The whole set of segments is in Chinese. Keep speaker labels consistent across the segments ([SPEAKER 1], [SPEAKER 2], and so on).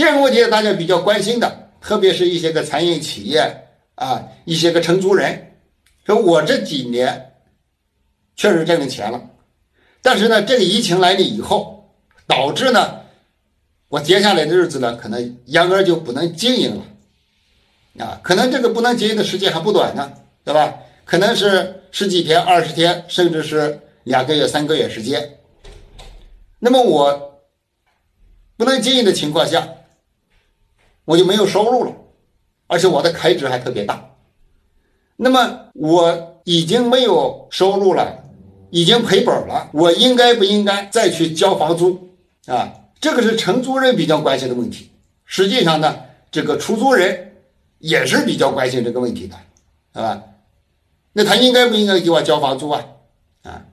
[SPEAKER 1] 第二个问题，大家比较关心的，特别是一些个餐饮企业啊，一些个承租人，说我这几年确实挣了钱了，但是呢，这个疫情来了以后，导致呢，我接下来的日子呢，可能压根就不能经营了，啊，可能这个不能经营的时间还不短呢，对吧？可能是十几天、二十天，甚至是两个月、三个月时间。那么我不能经营的情况下，我就没有收入了，而且我的开支还特别大。那么我已经没有收入了，已经赔本了，我应该不应该再去交房租啊？这个是承租人比较关心的问题。实际上呢，这个出租人也是比较关心这个问题的，啊。那他应该不应该给我交房租啊？啊，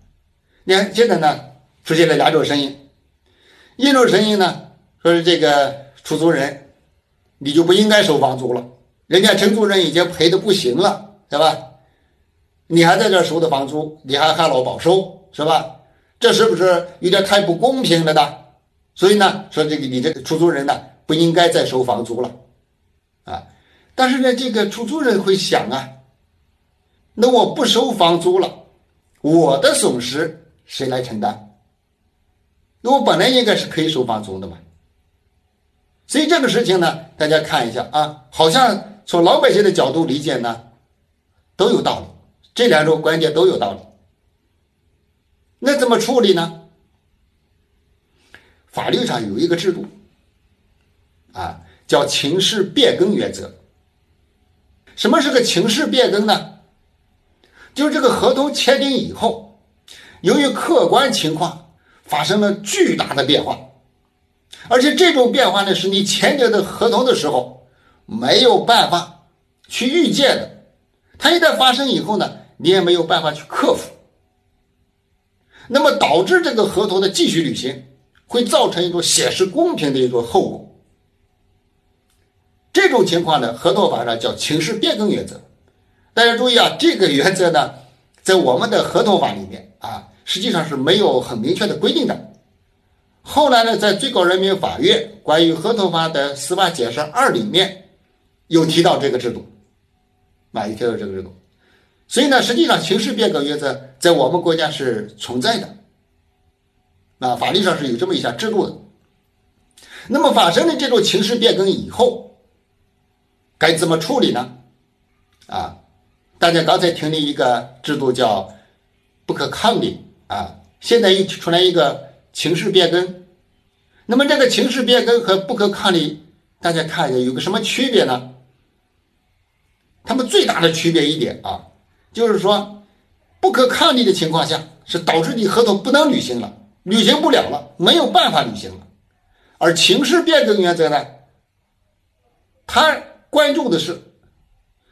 [SPEAKER 1] 你看现在呢，出现了两种声音，一种声音呢，说是这个出租人，你就不应该收房租了，人家承租人已经赔的不行了，对吧？你还在这收的房租，你还旱涝保收，是吧？这是不是有点太不公平了呢？所以呢，说这个你这个出租人呢，不应该再收房租了，啊，但是呢，这个出租人会想啊。那我不收房租了，我的损失谁来承担？那我本来应该是可以收房租的嘛。所以这个事情呢，大家看一下啊，好像从老百姓的角度理解呢，都有道理，这两种观点都有道理。那怎么处理呢？法律上有一个制度，啊，叫情势变更原则。什么是个情势变更呢？就是这个合同签订以后，由于客观情况发生了巨大的变化，而且这种变化呢是你签订的合同的时候没有办法去预见的，它一旦发生以后呢，你也没有办法去克服，那么导致这个合同的继续履行会造成一种显示公平的一种后果。这种情况呢，合同法上叫情势变更原则。大家注意啊，这个原则呢，在我们的合同法里面啊，实际上是没有很明确的规定的。后来呢，在最高人民法院关于合同法的司法解释二里面，有提到这个制度，啊，有提到这个制度。所以呢，实际上情势变更原则在我们国家是存在的，啊，法律上是有这么一项制度的。那么发生了这种情势变更以后，该怎么处理呢？啊？大家刚才听的一个制度叫不可抗力啊，现在又出来一个情势变更。那么这个情势变更和不可抗力，大家看一下有个什么区别呢？他们最大的区别一点啊，就是说不可抗力的情况下是导致你合同不能履行了，履行不了了，没有办法履行了。而情势变更原则呢，它关注的是。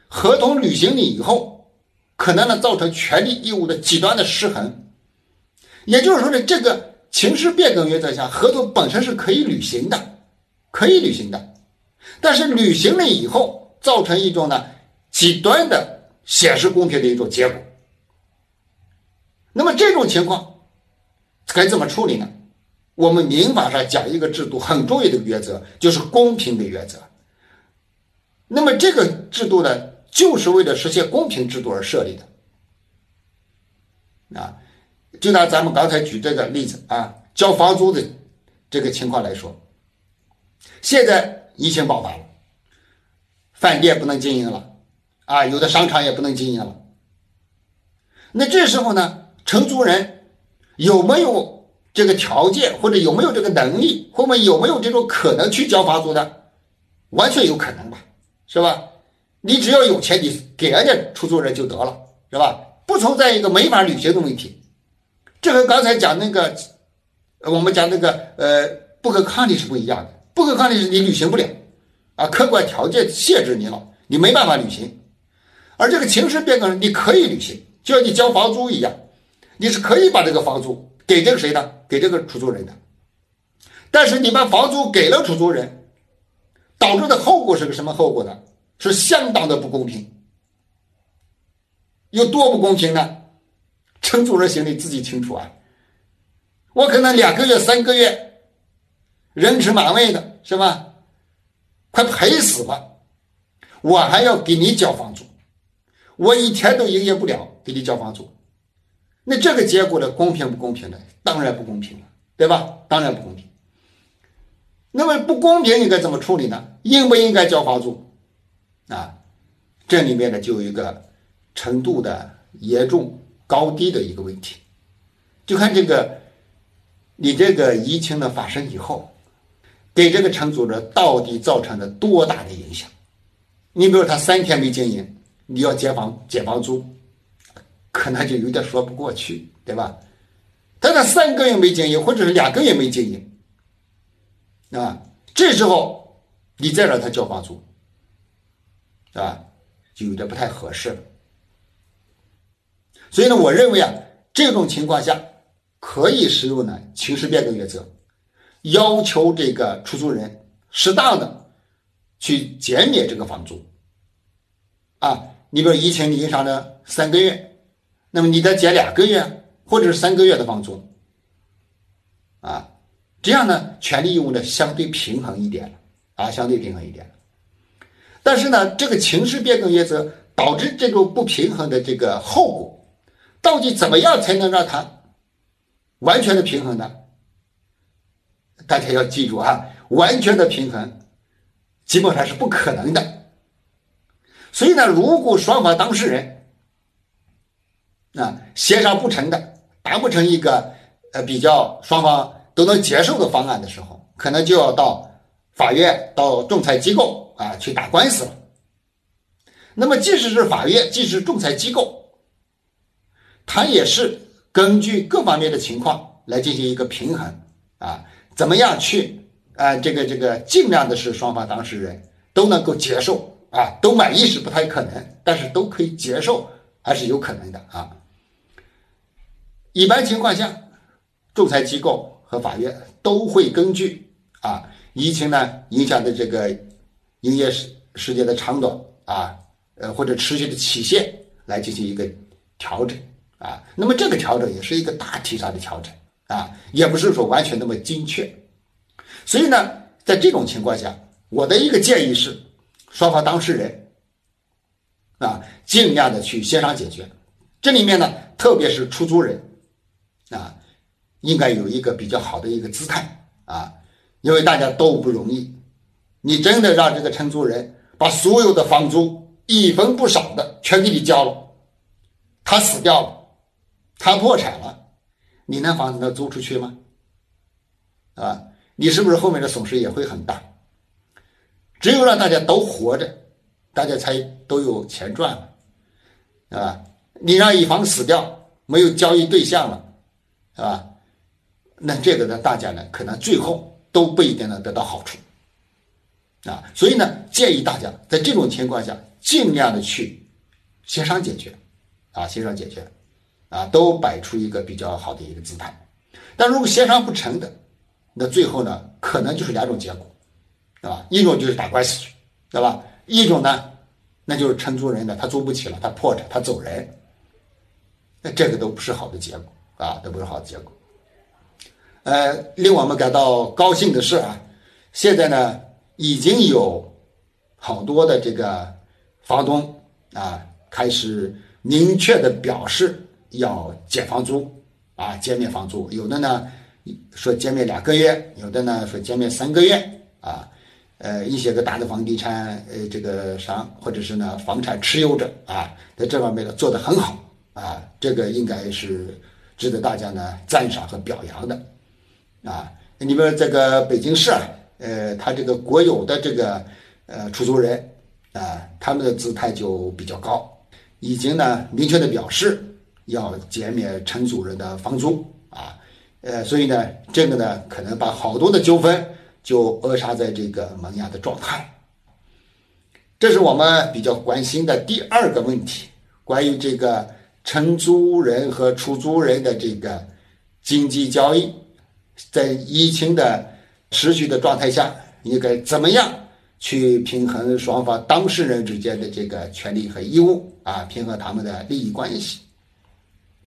[SPEAKER 1] 合同履行了以后，可能呢造成权利义务的极端的失衡，也就是说呢，这个情势变更原则下，合同本身是可以履行的，可以履行的，但是履行了以后，造成一种呢极端的显示公平的一种结果。那么这种情况该怎么处理呢？我们民法上讲一个制度很重要的原则，就是公平的原则。那么这个制度呢？就是为了实现公平制度而设立的，啊，就拿咱们刚才举这个例子啊，交房租的这个情况来说，现在疫情爆发了，饭店不能经营了，啊，有的商场也不能经营了，那这时候呢，承租人有没有这个条件，或者有没有这个能力，或者有没有这种可能去交房租的？完全有可能吧，是吧？你只要有钱，你给人家出租人就得了，是吧？不存在一个没法履行的问题。这和刚才讲那个，我们讲那个呃不可抗力是不一样的。不可抗力是你履行不了，啊，客观条件限制你了，你没办法履行。而这个情势变更，你可以履行，就像你交房租一样，你是可以把这个房租给这个谁呢？给这个出租人的。但是你把房租给了出租人，导致的后果是个什么后果呢？是相当的不公平，有多不公平呢？承租人心里自己清楚啊。我可能两个月、三个月，人吃马喂的是吧？快赔死吧，我还要给你交房租，我一天都营业不了，给你交房租，那这个结果呢，公平不公平呢？当然不公平了，对吧？当然不公平。那么不公平应该怎么处理呢？应不应该交房租？啊，这里面呢就有一个程度的严重高低的一个问题，就看这个你这个疫情的发生以后，给这个承租者到底造成了多大的影响？你比如他三天没经营，你要减房减房租，可能就有点说不过去，对吧？但他三个月没经营，或者是两个月没经营。啊，这时候你再让他交房租，啊？就有点不太合适了。所以呢，我认为啊，这种情况下可以使用呢情势变更原则，要求这个出租人适当的去减免这个房租。啊，你比如疫情影响了三个月，那么你再减两个月或者是三个月的房租，啊。这样呢，权利义务呢相对平衡一点了啊，相对平衡一点了。但是呢，这个情势变更原则导致这种不平衡的这个后果，到底怎么样才能让它完全的平衡呢？大家要记住啊，完全的平衡基本上是不可能的。所以呢，如果双方当事人啊协商不成的，达不成一个呃比较双方。都能接受的方案的时候，可能就要到法院、到仲裁机构啊去打官司了。那么，即使是法院，即使仲裁机构，它也是根据各方面的情况来进行一个平衡啊，怎么样去啊这个这个尽量的是双方当事人都能够接受啊，都满意是不太可能，但是都可以接受还是有可能的啊。一般情况下，仲裁机构。和法院都会根据啊疫情呢影响的这个营业时时间的长短啊呃或者持续的期限来进行一个调整啊，那么这个调整也是一个大体上的调整啊，也不是说完全那么精确，所以呢，在这种情况下，我的一个建议是，双方当事人啊尽量的去协商解决，这里面呢，特别是出租人啊。应该有一个比较好的一个姿态啊，因为大家都不容易。你真的让这个承租人把所有的房租一分不少的全给你交了，他死掉了，他破产了，你那房子能租出去吗？啊，你是不是后面的损失也会很大？只有让大家都活着，大家才都有钱赚了，啊，你让乙方死掉，没有交易对象了，啊？那这个呢，大家呢可能最后都不一定能得到好处，啊，所以呢，建议大家在这种情况下尽量的去协商解决，啊，协商解决，啊，都摆出一个比较好的一个姿态。但如果协商不成的，那最后呢，可能就是两种结果，对吧？一种就是打官司去，对吧？一种呢，那就是承租人呢他租不起了，他破产，他走人，那这个都不是好的结果，啊，都不是好的结果。呃，令我们感到高兴的是啊，现在呢已经有好多的这个房东啊开始明确的表示要减房租啊，减免房租。有的呢说减免两个月，有的呢说减免三个月啊。呃，一些个大的房地产呃这个商或者是呢房产持有者啊，在这方面呢做得很好啊，这个应该是值得大家呢赞赏和表扬的。啊，你们这个北京市啊，呃，他这个国有的这个呃出租人啊，他们的姿态就比较高，已经呢明确的表示要减免承租人的房租啊，呃，所以呢，这个呢可能把好多的纠纷就扼杀在这个萌芽的状态。这是我们比较关心的第二个问题，关于这个承租人和出租人的这个经济交易。在疫情的持续的状态下，应该怎么样去平衡双方当事人之间的这个权利和义务啊？平衡他们的利益关系。